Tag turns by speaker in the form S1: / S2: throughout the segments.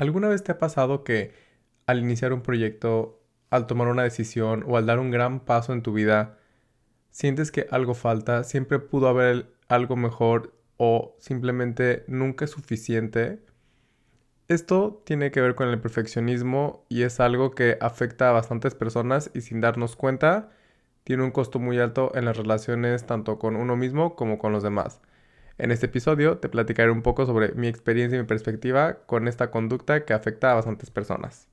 S1: ¿Alguna vez te ha pasado que al iniciar un proyecto, al tomar una decisión o al dar un gran paso en tu vida, sientes que algo falta, siempre pudo haber algo mejor o simplemente nunca es suficiente? Esto tiene que ver con el perfeccionismo y es algo que afecta a bastantes personas y sin darnos cuenta tiene un costo muy alto en las relaciones tanto con uno mismo como con los demás. En este episodio te platicaré un poco sobre mi experiencia y mi perspectiva con esta conducta que afecta a bastantes personas.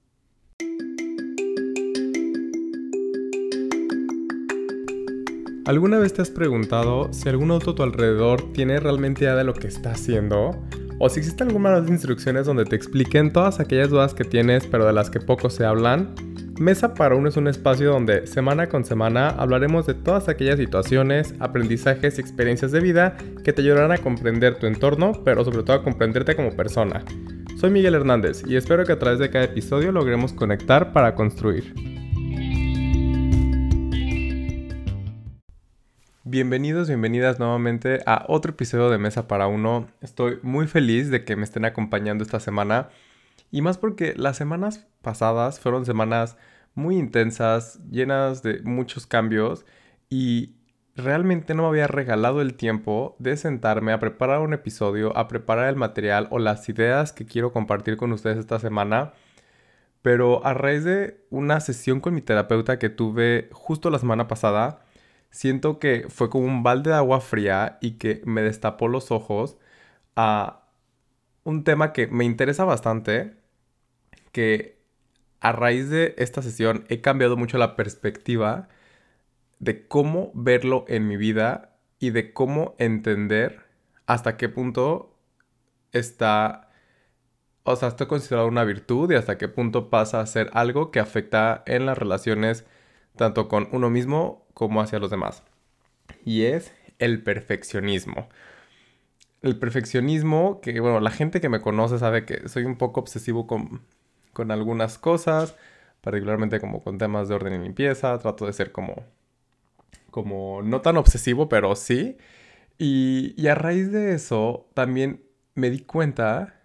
S1: ¿Alguna vez te has preguntado si algún auto a tu alrededor tiene realmente idea de lo que está haciendo? ¿O si existen algunas instrucciones donde te expliquen todas aquellas dudas que tienes pero de las que poco se hablan? Mesa para uno es un espacio donde semana con semana hablaremos de todas aquellas situaciones, aprendizajes y experiencias de vida que te ayudarán a comprender tu entorno, pero sobre todo a comprenderte como persona. Soy Miguel Hernández y espero que a través de cada episodio logremos conectar para construir. Bienvenidos, bienvenidas nuevamente a otro episodio de Mesa para Uno. Estoy muy feliz de que me estén acompañando esta semana y más porque las semanas pasadas fueron semanas muy intensas, llenas de muchos cambios y realmente no me había regalado el tiempo de sentarme a preparar un episodio, a preparar el material o las ideas que quiero compartir con ustedes esta semana. Pero a raíz de una sesión con mi terapeuta que tuve justo la semana pasada, siento que fue como un balde de agua fría y que me destapó los ojos a un tema que me interesa bastante, que a raíz de esta sesión he cambiado mucho la perspectiva de cómo verlo en mi vida y de cómo entender hasta qué punto está, o sea, está considerado una virtud y hasta qué punto pasa a ser algo que afecta en las relaciones tanto con uno mismo como hacia los demás. Y es el perfeccionismo el perfeccionismo, que bueno, la gente que me conoce sabe que soy un poco obsesivo con, con algunas cosas, particularmente como con temas de orden y limpieza, trato de ser como, como no tan obsesivo, pero sí. Y, y a raíz de eso también me di cuenta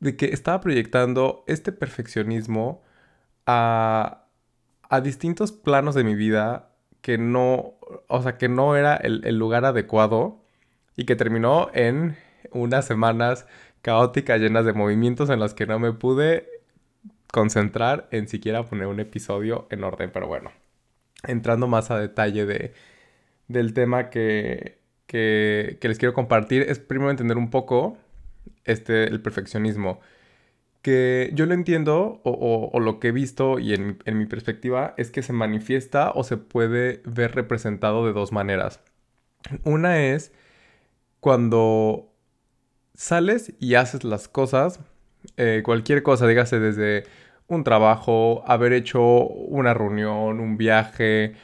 S1: de que estaba proyectando este perfeccionismo a, a distintos planos de mi vida que no, o sea, que no era el, el lugar adecuado y que terminó en unas semanas caóticas llenas de movimientos en las que no me pude concentrar en siquiera poner un episodio en orden. Pero bueno, entrando más a detalle de, del tema que, que, les quiero compartir, es primero entender un poco este, el perfeccionismo. Que yo lo entiendo, o, o, lo que he visto y en, en mi perspectiva, es que se manifiesta o se puede ver representado de dos maneras. Una es cuando sales y haces las cosas, eh, cualquier cosa, dígase desde un trabajo, haber hecho una reunión, un viaje,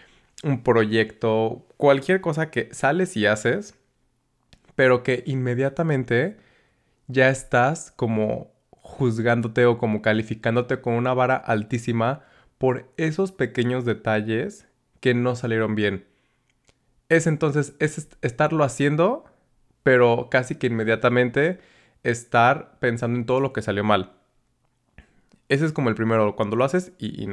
S1: un proyecto, cualquier cosa que sales y haces, pero que inmediatamente ya estás como juzgándote o como calificándote con una vara altísima por esos pequeños detalles que no salieron bien. Es entonces, es estarlo haciendo pero casi que inmediatamente estar pensando en todo lo que salió mal. Ese es como el primero, cuando lo haces y,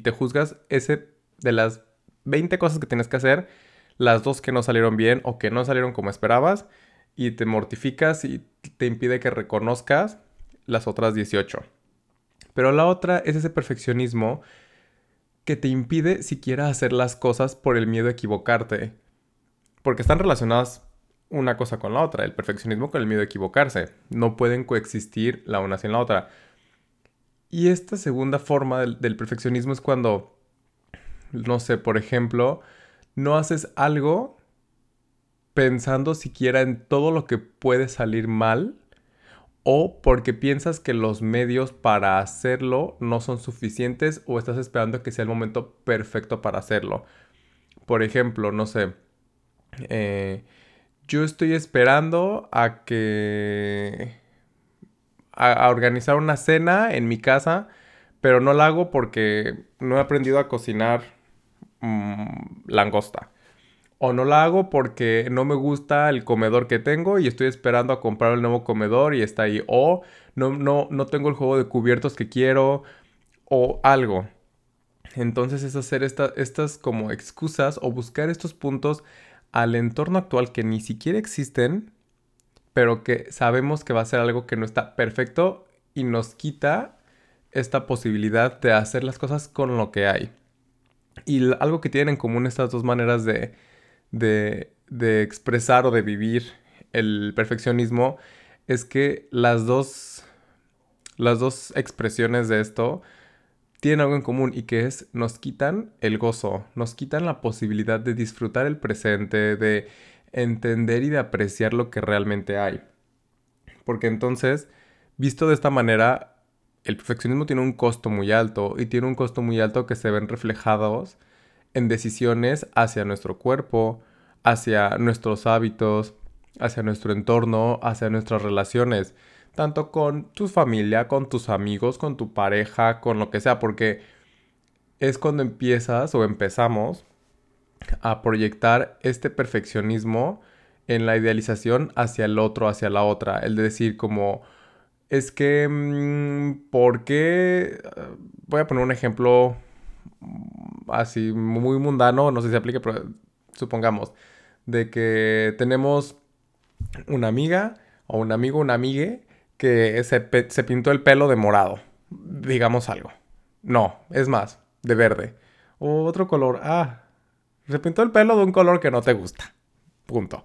S1: te juzgas ese de las 20 cosas que tienes que hacer, las dos que no salieron bien o que no salieron como esperabas y te mortificas y te impide que reconozcas las otras 18. Pero la otra es ese perfeccionismo que te impide siquiera hacer las cosas por el miedo a equivocarte. Porque están relacionadas una cosa con la otra, el perfeccionismo con el miedo a equivocarse. No pueden coexistir la una sin la otra. Y esta segunda forma del, perfeccionismo es cuando, no sé, por ejemplo, no haces algo pensando siquiera en todo lo que puede salir mal o porque piensas que los medios para hacerlo no son suficientes o estás esperando que sea el momento perfecto para hacerlo. Por ejemplo, no sé, eh, yo estoy esperando a que... A, organizar una cena en mi casa, pero no la hago porque no he aprendido a cocinar mm, langosta. O no la hago porque no me gusta el comedor que tengo y estoy esperando a comprar el nuevo comedor y está ahí. O no, no, no tengo el juego de cubiertos que quiero o algo. Entonces es hacer estas como excusas o buscar estos puntos al entorno actual que ni siquiera existen, pero que sabemos que va a ser algo que no está perfecto y nos quita esta posibilidad de hacer las cosas con lo que hay. Y algo que tienen en común estas dos maneras de, de, expresar o de vivir el perfeccionismo es que las dos, las dos expresiones de esto tienen algo en común y que es nos quitan el gozo, nos quitan la posibilidad de disfrutar el presente, de entender y de apreciar lo que realmente hay. Porque entonces, visto de esta manera, el perfeccionismo tiene un costo muy alto y tiene un costo muy alto que se ven reflejados en decisiones hacia nuestro cuerpo, hacia nuestros hábitos, hacia nuestro entorno, hacia nuestras relaciones tanto con tu familia, con tus amigos, con tu pareja, con lo que sea, porque es cuando empiezas o empezamos a proyectar este perfeccionismo en la idealización hacia el otro, hacia la otra, el de decir como, es que, mm, ¿por qué? Voy a poner un ejemplo así muy mundano, no sé si aplique, pero supongamos, de que tenemos una amiga o un amigo, una amigue, que se, pintó el pelo de morado, digamos algo. No, es más, de verde. O otro color. Ah, se pintó el pelo de un color que no te gusta. Punto.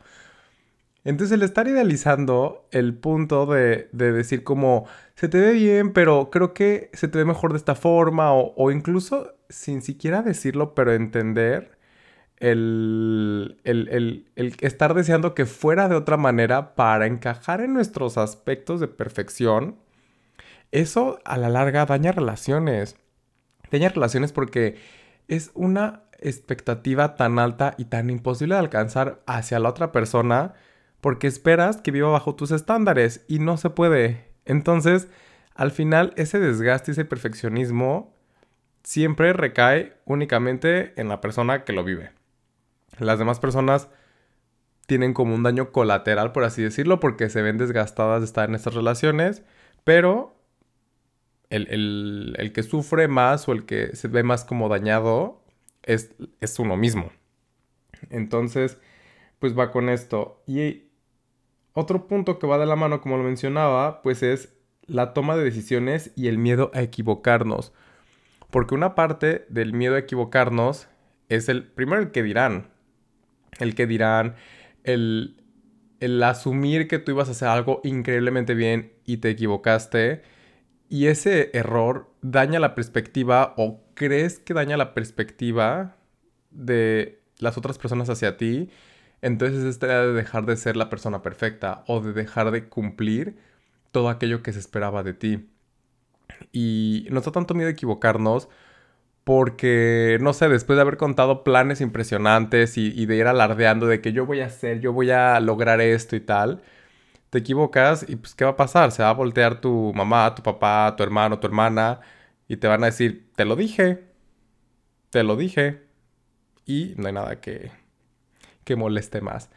S1: Entonces el estar idealizando el punto de, de, decir como se te ve bien, pero creo que se te ve mejor de esta forma, o incluso sin siquiera decirlo, pero entender el, el, estar deseando que fuera de otra manera para encajar en nuestros aspectos de perfección, eso a la larga daña relaciones. Daña relaciones porque es una expectativa tan alta y tan imposible de alcanzar hacia la otra persona porque esperas que viva bajo tus estándares y no se puede. Entonces, al final, ese desgaste, ese perfeccionismo siempre recae únicamente en la persona que lo vive. Las demás personas tienen como un daño colateral, por así decirlo, porque se ven desgastadas de estar en estas relaciones, pero el, que sufre más o el que se ve más como dañado es, es uno mismo. Entonces, pues va con esto. Y otro punto que va de la mano, como lo mencionaba, pues es la toma de decisiones y el miedo a equivocarnos. Porque una parte del miedo a equivocarnos es el, primero el que dirán, el que dirán, el, asumir que tú ibas a hacer algo increíblemente bien y te equivocaste. Y ese error daña la perspectiva o crees que daña la perspectiva de las otras personas hacia ti. Entonces es de dejar de ser la persona perfecta o de dejar de cumplir todo aquello que se esperaba de ti. Y no está tanto miedo equivocarnos porque, no sé, después de haber contado planes impresionantes y, de ir alardeando de que yo voy a hacer, yo voy a lograr esto y tal, te equivocas y pues, ¿qué va a pasar? Se va a voltear tu mamá, tu papá, tu hermano, tu hermana y te van a decir, te lo dije, te lo dije. Y no hay nada que, que moleste más.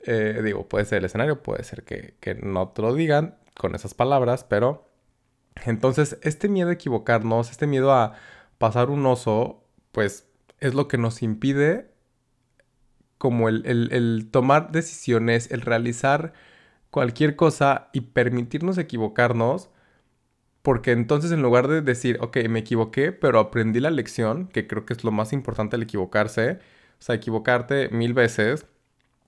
S1: Eh, digo, puede ser el escenario, puede ser que, que no te lo digan con esas palabras, pero entonces este miedo a equivocarnos, este miedo a pasar un oso, pues es lo que nos impide como el, tomar decisiones, el realizar cualquier cosa y permitirnos equivocarnos, porque entonces en lugar de decir, ok, me equivoqué, pero aprendí la lección, que creo que es lo más importante el equivocarse, o sea, equivocarte mil veces,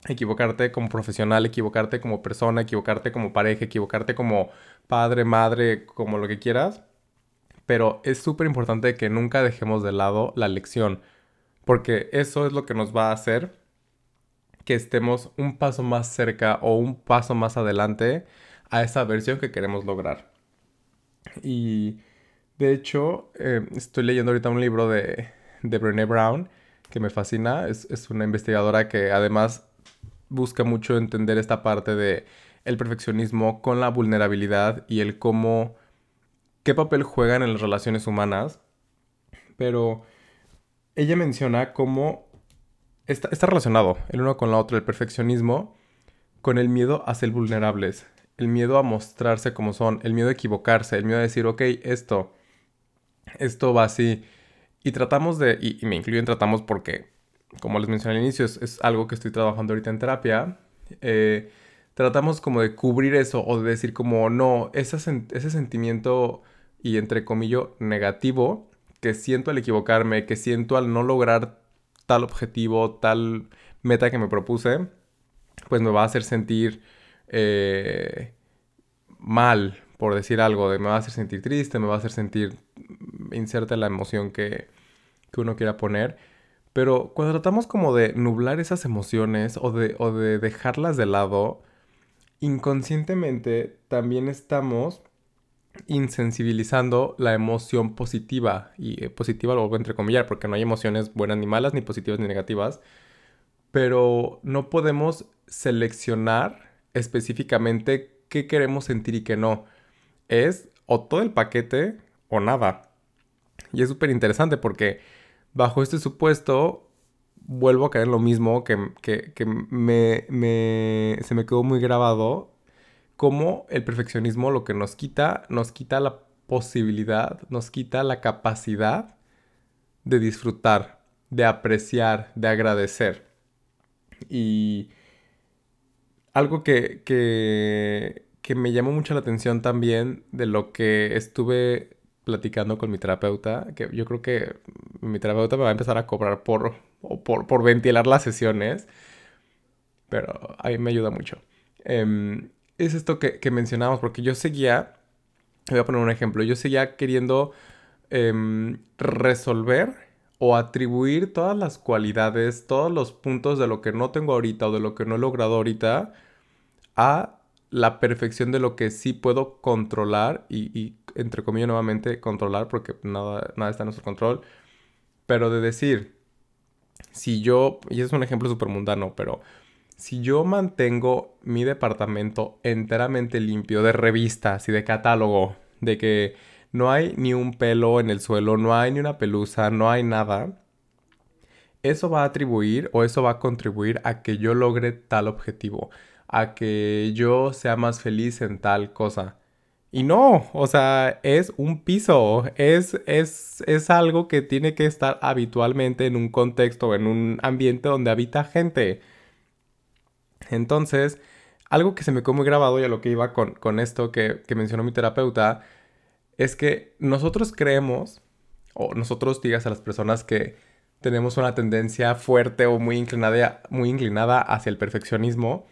S1: equivocarte como profesional, equivocarte como persona, equivocarte como pareja, equivocarte como padre, madre, como lo que quieras, pero es súper importante que nunca dejemos de lado la lección, porque eso es lo que nos va a hacer que estemos un paso más cerca o un paso más adelante a esa versión que queremos lograr. Y de hecho, eh, estoy leyendo ahorita un libro de, de Brené Brown que me fascina. Es, es, una investigadora que además busca mucho entender esta parte de el perfeccionismo con la vulnerabilidad y el cómo qué papel juegan en las relaciones humanas, pero ella menciona cómo está, relacionado el uno con la otra, el perfeccionismo, con el miedo a ser vulnerables, el miedo a mostrarse como son, el miedo a equivocarse, el miedo a decir, ok, esto, esto va así. Y tratamos de, y, me incluyo en tratamos porque, como les mencioné al inicio, es, algo que estoy trabajando ahorita en terapia. Eh, tratamos como de cubrir eso o de decir como, no, ese sentimiento y entre comillas negativo que siento al equivocarme, que siento al no lograr tal objetivo, tal meta que me propuse, pues me va a hacer sentir eh, mal, por decir algo, de me va a hacer sentir triste, me va a hacer sentir, inserta la emoción que, que uno quiera poner. Pero cuando tratamos como de nublar esas emociones o de, o de dejarlas de lado, inconscientemente también estamos insensibilizando la emoción positiva. Y eh, positiva lo voy a entrecomillar porque no hay emociones buenas ni malas, ni positivas ni negativas. Pero no podemos seleccionar específicamente qué queremos sentir y qué no. Es o todo el paquete o nada. Y es súper interesante porque bajo este supuesto vuelvo a caer en lo mismo que, me, se me quedó muy grabado. Como el perfeccionismo lo que nos quita, nos quita la posibilidad, nos quita la capacidad de disfrutar, de apreciar, de agradecer. Y algo que, que, me llamó mucho la atención también de lo que estuve platicando con mi terapeuta, que yo creo que mi terapeuta me va a empezar a cobrar por, por, por ventilar las sesiones, pero a mí me ayuda mucho. Em, es esto que, que, mencionamos, porque yo seguía, voy a poner un ejemplo, yo seguía queriendo em, resolver o atribuir todas las cualidades, todos los puntos de lo que no tengo ahorita o de lo que no he logrado ahorita a la perfección de lo que sí puedo controlar y, entre comillas nuevamente controlar porque nada, nada está en nuestro control, pero de decir, si yo, y es un ejemplo súper mundano, pero si yo mantengo mi departamento enteramente limpio de revistas y de catálogo, de que no hay ni un pelo en el suelo, no hay ni una pelusa, no hay nada, eso va a atribuir o eso va a contribuir a que yo logre tal objetivo a que yo sea más feliz en tal cosa. Y no, o sea, es un piso, es, es, es algo que tiene que estar habitualmente en un contexto, en un ambiente donde habita gente. Entonces, algo que se me quedó muy grabado y a lo que iba con, con esto que, que mencionó mi terapeuta, es que nosotros creemos, o nosotros digas a las personas que tenemos una tendencia fuerte o muy inclinada, muy inclinada hacia el perfeccionismo,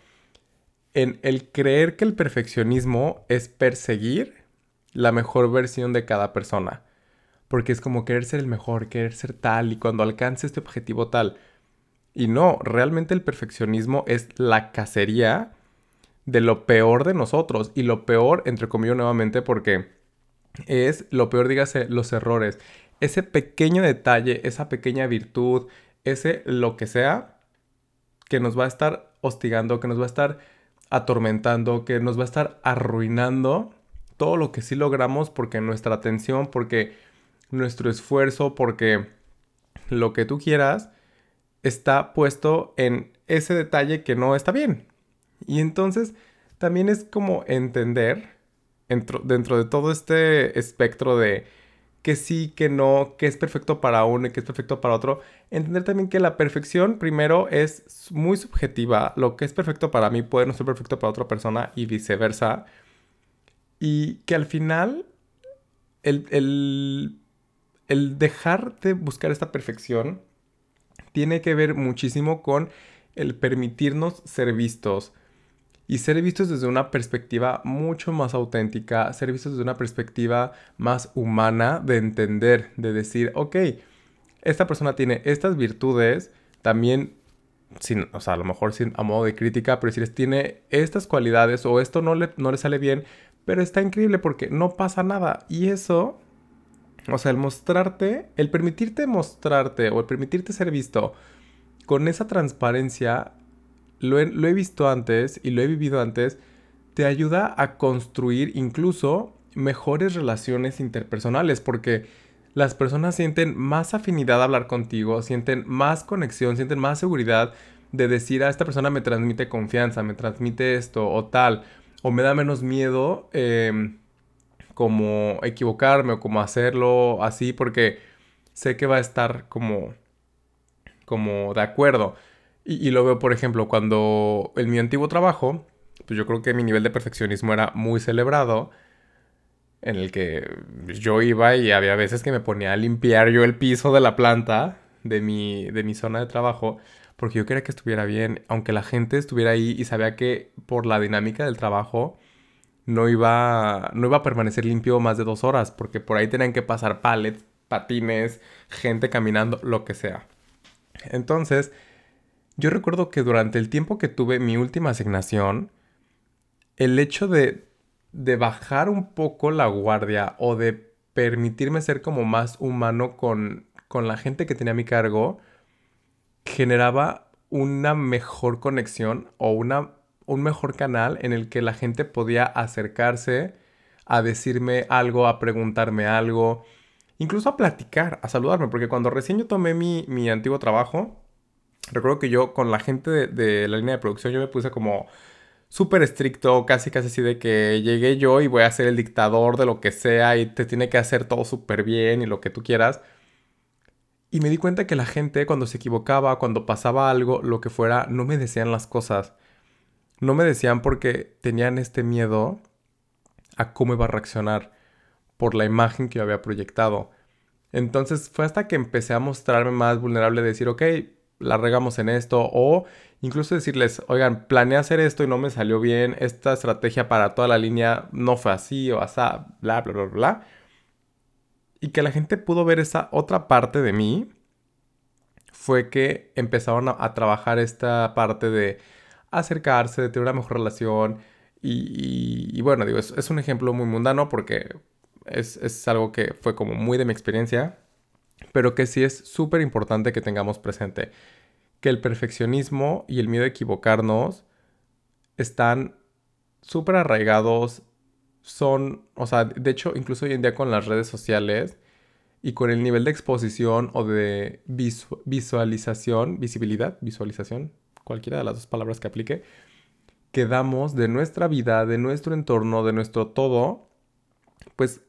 S1: en el creer que el perfeccionismo es perseguir la mejor versión de cada persona. Porque es como querer ser el mejor, querer ser tal y cuando alcance este objetivo tal. Y no, realmente el perfeccionismo es la cacería de lo peor de nosotros. Y lo peor, entre comillas nuevamente, porque es lo peor, dígase, los errores. Ese pequeño detalle, esa pequeña virtud, ese lo que sea, que nos va a estar hostigando, que nos va a estar atormentando, que nos va a estar arruinando todo lo que sí logramos porque nuestra atención, porque nuestro esfuerzo, porque lo que tú quieras está puesto en ese detalle que no está bien. Y entonces también es como entender dentro, dentro de todo este espectro de que sí, que no, que es perfecto para uno y que es perfecto para otro. Entender también que la perfección, primero, es muy subjetiva. Lo que es perfecto para mí puede no ser perfecto para otra persona y viceversa. Y que al final, el, el, el dejar de buscar esta perfección tiene que ver muchísimo con el permitirnos ser vistos y ser vistos desde una perspectiva mucho más auténtica, ser vistos desde una perspectiva más humana de entender, de decir, ok, esta persona tiene estas virtudes, también, sin, o sea, a lo mejor sin, a modo de crítica, pero decir, tiene estas cualidades o esto no le, no le sale bien, pero está increíble porque no pasa nada. Y eso, o sea, el mostrarte, el permitirte mostrarte o el permitirte ser visto con esa transparencia lo he, visto antes y lo he vivido antes, te ayuda a construir incluso mejores relaciones interpersonales porque las personas sienten más afinidad a hablar contigo, sienten más conexión, sienten más seguridad de decir a esta persona me transmite confianza, me transmite esto o tal, o me da menos miedo em, como equivocarme o como hacerlo así porque sé que va a estar como, como de acuerdo. Y, lo veo, por ejemplo, cuando en mi antiguo trabajo, pues yo creo que mi nivel de perfeccionismo era muy celebrado en el que yo iba y había veces que me ponía a limpiar yo el piso de la planta de mi, de mi zona de trabajo porque yo quería que estuviera bien, aunque la gente estuviera ahí y sabía que por la dinámica del trabajo no iba, no iba a permanecer limpio más de dos horas, porque por ahí tenían que pasar palets, patines, gente caminando, lo que sea. Entonces, yo recuerdo que durante el tiempo que tuve mi última asignación, el hecho de de bajar un poco la guardia o de permitirme ser como más humano con, con la gente que tenía a mi cargo, generaba una mejor conexión o una, un mejor canal en el que la gente podía acercarse a decirme algo, a preguntarme algo, incluso a platicar, a saludarme, porque cuando recién yo tomé mi, mi antiguo trabajo, recuerdo que yo con la gente de, la línea de producción yo me puse como súper estricto, casi casi así de que llegué yo y voy a ser el dictador de lo que sea y te tiene que hacer todo súper bien y lo que tú quieras. Y me di cuenta que la gente cuando se equivocaba, cuando pasaba algo, lo que fuera, no me decían las cosas. No me decían porque tenían este miedo a cómo iba a reaccionar por la imagen que yo había proyectado. Entonces fue hasta que empecé a mostrarme más vulnerable de decir, ok, la regamos en esto o incluso decirles, oigan, planeé hacer esto y no me salió bien, esta estrategia para toda la línea no fue así o así, bla, bla, bla, bla. Y que la gente pudo ver esa otra parte de mí fue que empezaron a, trabajar esta parte de acercarse, de tener una mejor relación. Y, bueno, digo, es, un ejemplo muy mundano porque es, es algo que fue como muy de mi experiencia pero que sí es súper importante que tengamos presente que el perfeccionismo y el miedo a equivocarnos están súper arraigados, son, o sea, de hecho, incluso hoy en día con las redes sociales y con el nivel de exposición o de visualización, visibilidad, visualización, cualquiera de las dos palabras que aplique, que damos de nuestra vida, de nuestro entorno, de nuestro todo, pues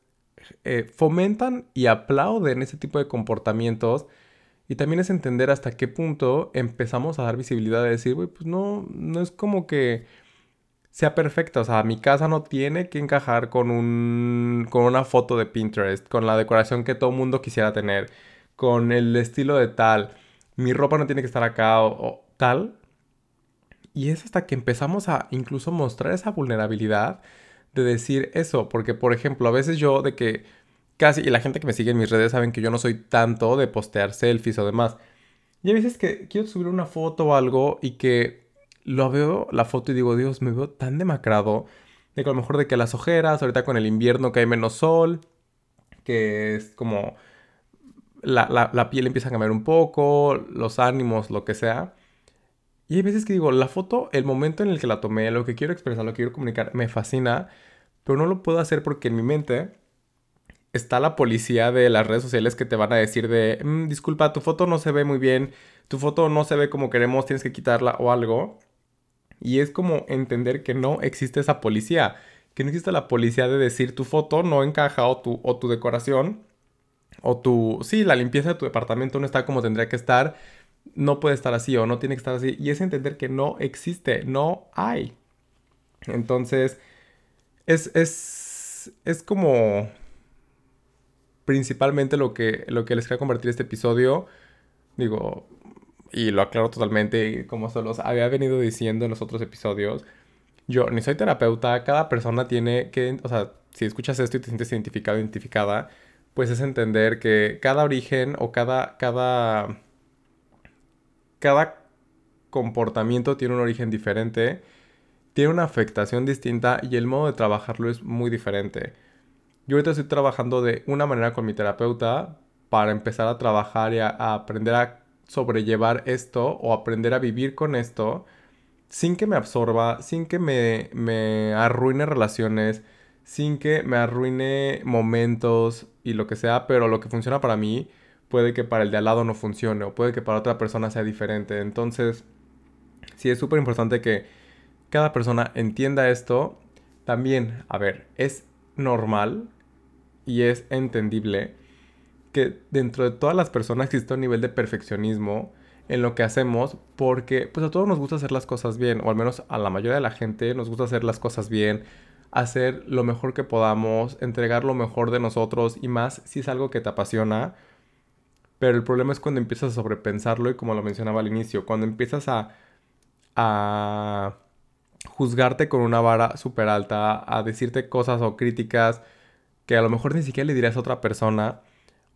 S1: eh, fomentan y aplauden ese tipo de comportamientos. Y también es entender hasta qué punto empezamos a dar visibilidad de decir, güey, pues no, no es como que sea perfecta. O sea, mi casa no tiene que encajar con, un, con una foto de Pinterest, con la decoración que todo mundo quisiera tener, con el estilo de tal. Mi ropa no tiene que estar acá o tal. Y es hasta que empezamos a incluso mostrar esa vulnerabilidad de decir eso, porque por ejemplo, a veces yo de que casi, y la gente que me sigue en mis redes saben que yo no soy tanto de postear selfies o demás. Y a veces que quiero subir una foto o algo y que lo veo la foto y digo, Dios, me veo tan demacrado. De que a lo mejor de que las ojeras, ahorita con el invierno que hay menos sol, que es como la, la piel empieza a cambiar un poco, los ánimos, lo que sea. Y hay veces que digo, la foto, el momento en el que la tomé, lo que quiero expresar, lo que quiero comunicar, me fascina, pero no lo puedo hacer porque en mi mente está la policía de las redes sociales que te van a decir de, mm, disculpa, tu foto no se ve muy bien, tu foto no se ve como queremos, tienes que quitarla o algo. Y es como entender que no existe esa policía, que no existe la policía de decir tu foto no encaja o tu, o tu decoración o tu, sí, la limpieza de tu departamento no está como tendría que estar no puede estar así o no tiene que estar así. Y es entender que no existe, no hay. Entonces, es, es, es como principalmente lo que, lo que les quería convertir este episodio. Digo, y lo aclaro totalmente, como se los había venido diciendo en los otros episodios. Yo ni soy terapeuta, cada persona tiene que, o sea, si escuchas esto y te sientes identificado, identificada, pues es entender que cada origen o cada, cada cada comportamiento tiene un origen diferente, tiene una afectación distinta y el modo de trabajarlo es muy diferente. Yo ahorita estoy trabajando de una manera con mi terapeuta para empezar a trabajar y a, aprender a sobrellevar esto o aprender a vivir con esto sin que me absorba, sin que me, me arruine relaciones, sin que me arruine momentos y lo que sea, pero lo que funciona para mí puede que para el de al lado no funcione o puede que para otra persona sea diferente. Entonces, sí es súper importante que cada persona entienda esto. También, a ver, es normal y es entendible que dentro de todas las personas existe un nivel de perfeccionismo en lo que hacemos porque pues a todos nos gusta hacer las cosas bien o al menos a la mayoría de la gente nos gusta hacer las cosas bien hacer lo mejor que podamos, entregar lo mejor de nosotros y más si es algo que te apasiona. Pero el problema es cuando empiezas a sobrepensarlo y como lo mencionaba al inicio, cuando empiezas a, a juzgarte con una vara súper alta, a decirte cosas o críticas que a lo mejor ni siquiera le dirías a otra persona,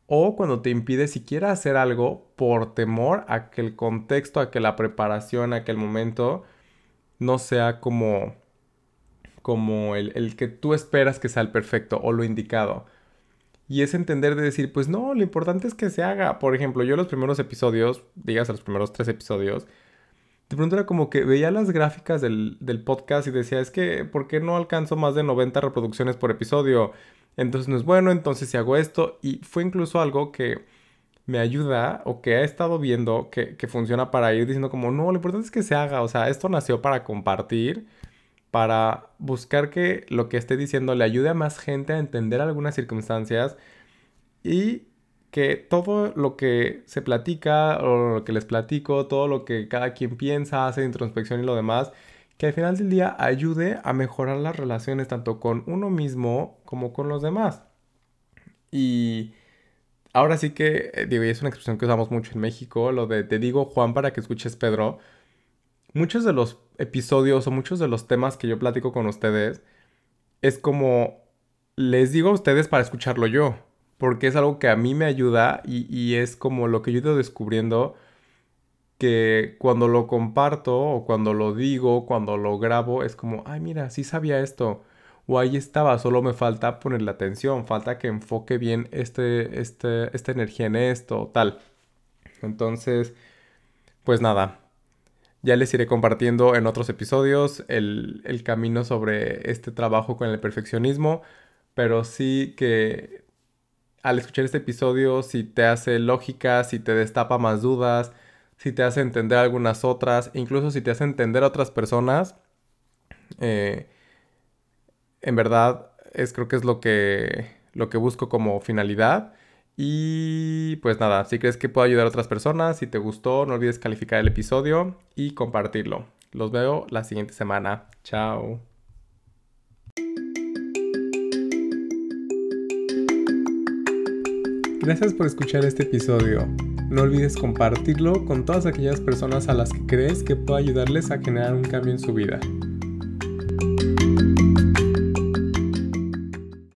S1: o cuando te impide siquiera hacer algo por temor a que el contexto, a que la preparación, a que el momento no sea como como el, que tú esperas que sea el perfecto o lo indicado. Y es entender de decir, pues no, lo importante es que se haga. Por ejemplo, yo los primeros episodios, digas los primeros tres episodios, de pronto era como que veía las gráficas del, del, podcast y decía, es que, ¿por qué no alcanzo más de 90 reproducciones por episodio? Entonces no es bueno, entonces si hago esto. Y fue incluso algo que me ayuda o que he estado viendo que, que funciona para ir diciendo como, no, lo importante es que se haga. O sea, esto nació para compartir para buscar que lo que esté diciendo le ayude a más gente a entender algunas circunstancias y que todo lo que se platica o lo que les platico, todo lo que cada quien piensa, hace introspección y lo demás, que al final del día ayude a mejorar las relaciones tanto con uno mismo como con los demás. Y ahora sí que, eh, digo, es una expresión que usamos mucho en México, lo de te digo Juan para que escuches Pedro muchos de los episodios o muchos de los temas que yo platico con ustedes es como les digo a ustedes para escucharlo yo, porque es algo que a mí me ayuda y, es como lo que yo he ido descubriendo que cuando lo comparto o cuando lo digo, cuando lo grabo, es como, ay mira, sí sabía esto. O ahí estaba, solo me falta ponerle atención, falta que enfoque bien este, este, esta energía en esto, tal. Entonces, pues nada, ya les iré compartiendo en otros episodios el, camino sobre este trabajo con el perfeccionismo, pero sí que al escuchar este episodio, si te hace lógica, si te destapa más dudas, si te hace entender algunas otras, incluso si te hace entender a otras personas, eh, en verdad es creo que es lo que, lo que busco como finalidad. Y pues nada, si crees que puedo ayudar a otras personas, si te gustó, no olvides calificar el episodio y compartirlo. Los veo la siguiente semana. Chao. Gracias por escuchar este episodio. No olvides compartirlo con todas aquellas personas a las que crees que pueda ayudarles a generar un cambio en su vida.